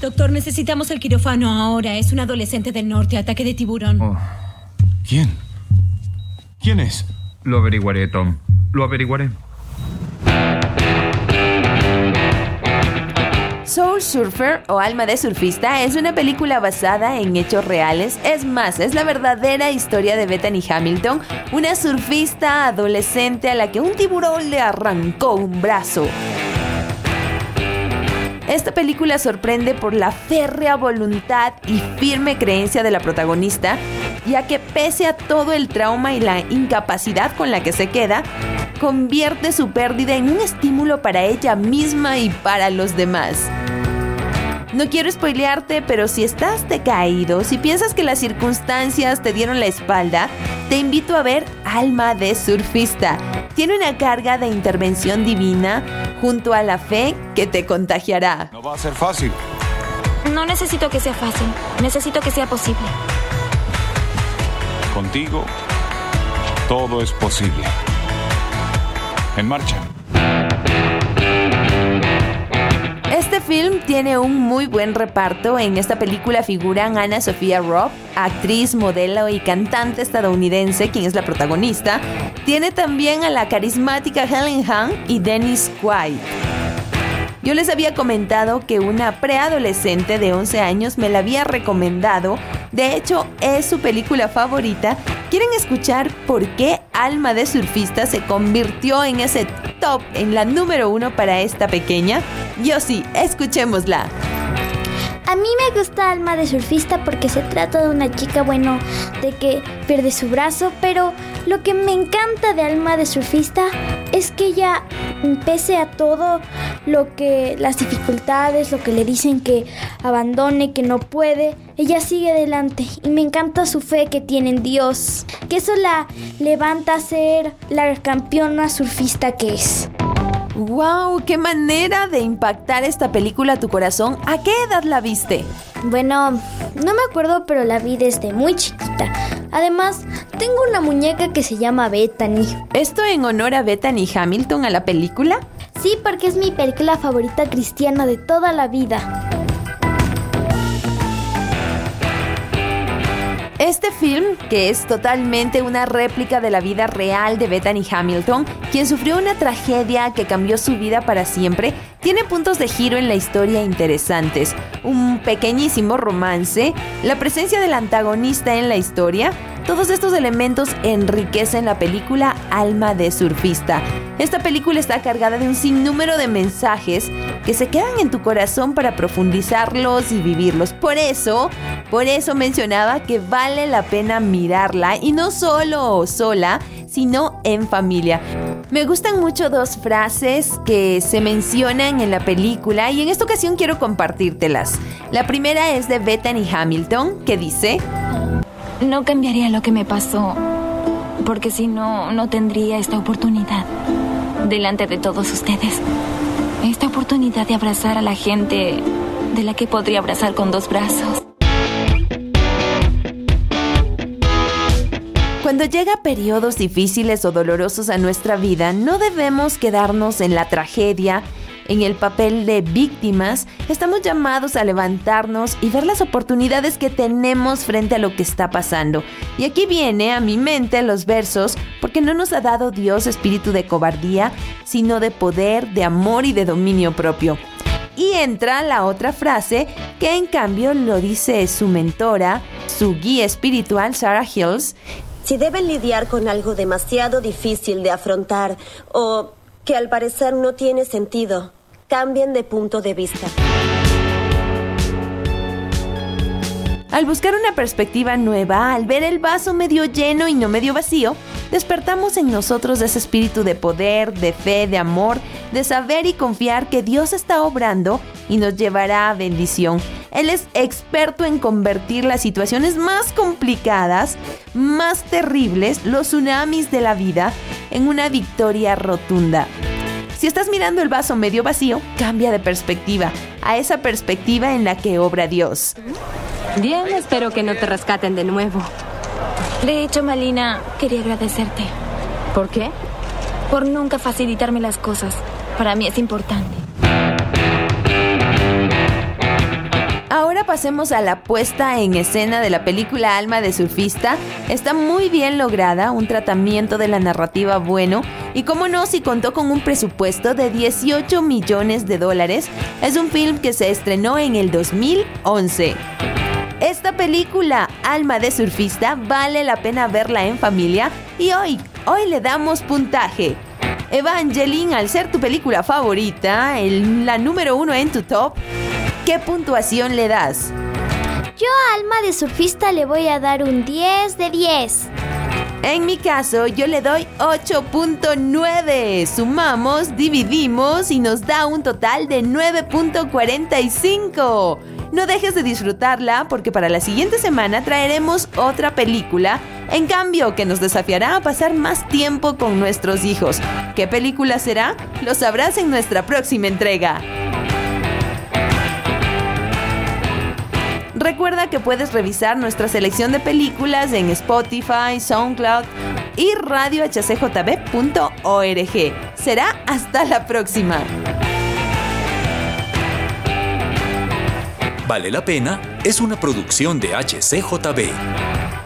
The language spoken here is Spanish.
Doctor, necesitamos el quirófano ahora. Es un adolescente del norte, ataque de tiburón. Oh. ¿Quién? ¿Quién es? Lo averiguaré, Tom. Lo averiguaré. Soul Surfer o Alma de Surfista es una película basada en hechos reales. Es más, es la verdadera historia de Bethany Hamilton, una surfista adolescente a la que un tiburón le arrancó un brazo. Esta película sorprende por la férrea voluntad y firme creencia de la protagonista, ya que pese a todo el trauma y la incapacidad con la que se queda, convierte su pérdida en un estímulo para ella misma y para los demás. No quiero spoilearte, pero si estás decaído, si piensas que las circunstancias te dieron la espalda, te invito a ver Alma de Surfista. Tiene una carga de intervención divina junto a la fe que te contagiará. No va a ser fácil. No necesito que sea fácil, necesito que sea posible. Contigo, todo es posible. En marcha. Film tiene un muy buen reparto. En esta película figuran Anna Sofía Robb, actriz, modelo y cantante estadounidense, quien es la protagonista. Tiene también a la carismática Helen Hunt y Dennis Quaid. Yo les había comentado que una preadolescente de 11 años me la había recomendado. De hecho, es su película favorita. ¿Quieren escuchar por qué Alma de Surfista se convirtió en ese top, en la número uno para esta pequeña? Yo sí, escuchémosla. A mí me gusta Alma de Surfista porque se trata de una chica, bueno, de que pierde su brazo, pero lo que me encanta de Alma de Surfista es que ella, pese a todo lo que, las dificultades, lo que le dicen que abandone, que no puede, ella sigue adelante y me encanta su fe que tiene en Dios, que eso la levanta a ser la campeona surfista que es. ¡Wow! ¡Qué manera de impactar esta película a tu corazón! ¿A qué edad la viste? Bueno, no me acuerdo, pero la vi desde muy chiquita. Además, tengo una muñeca que se llama Bethany. ¿Esto en honor a Bethany Hamilton a la película? Sí, porque es mi película favorita cristiana de toda la vida. Este film, que es totalmente una réplica de la vida real de Bethany Hamilton, quien sufrió una tragedia que cambió su vida para siempre, tiene puntos de giro en la historia interesantes, un pequeñísimo romance, la presencia del antagonista en la historia, todos estos elementos enriquecen la película Alma de Surfista. Esta película está cargada de un sinnúmero de mensajes que se quedan en tu corazón para profundizarlos y vivirlos. Por eso, por eso mencionaba que vale la pena mirarla y no solo sola, sino en familia. Me gustan mucho dos frases que se mencionan en la película y en esta ocasión quiero compartírtelas. La primera es de Bethany Hamilton que dice, no cambiaría lo que me pasó, porque si no, no tendría esta oportunidad delante de todos ustedes. Esta oportunidad de abrazar a la gente de la que podría abrazar con dos brazos. Cuando llega periodos difíciles o dolorosos a nuestra vida, no debemos quedarnos en la tragedia en el papel de víctimas, estamos llamados a levantarnos y ver las oportunidades que tenemos frente a lo que está pasando. Y aquí viene a mi mente los versos, porque no nos ha dado Dios espíritu de cobardía, sino de poder, de amor y de dominio propio. Y entra la otra frase que en cambio lo dice su mentora, su guía espiritual, Sarah Hills. Si deben lidiar con algo demasiado difícil de afrontar o que al parecer no tiene sentido, cambien de punto de vista. Al buscar una perspectiva nueva, al ver el vaso medio lleno y no medio vacío, despertamos en nosotros ese espíritu de poder, de fe, de amor, de saber y confiar que Dios está obrando y nos llevará a bendición. Él es experto en convertir las situaciones más complicadas, más terribles, los tsunamis de la vida, en una victoria rotunda. Si estás mirando el vaso medio vacío, cambia de perspectiva a esa perspectiva en la que obra Dios. Bien, espero que no te rescaten de nuevo. De hecho, Malina, quería agradecerte. ¿Por qué? Por nunca facilitarme las cosas. Para mí es importante. Pasemos a la puesta en escena de la película Alma de Surfista. Está muy bien lograda, un tratamiento de la narrativa bueno y como no si contó con un presupuesto de 18 millones de dólares. Es un film que se estrenó en el 2011. Esta película, Alma de Surfista, vale la pena verla en familia y hoy, hoy le damos puntaje. Evangeline, al ser tu película favorita, la número uno en tu top, ¿qué puntuación le das? Yo a Alma de Surfista le voy a dar un 10 de 10. En mi caso, yo le doy 8.9. Sumamos, dividimos y nos da un total de 9.45. No dejes de disfrutarla porque para la siguiente semana traeremos otra película, en cambio que nos desafiará a pasar más tiempo con nuestros hijos. ¿Qué película será? Lo sabrás en nuestra próxima entrega. Recuerda que puedes revisar nuestra selección de películas en Spotify, SoundCloud y radiohcjb.org. Será hasta la próxima. Vale la pena es una producción de HCJB.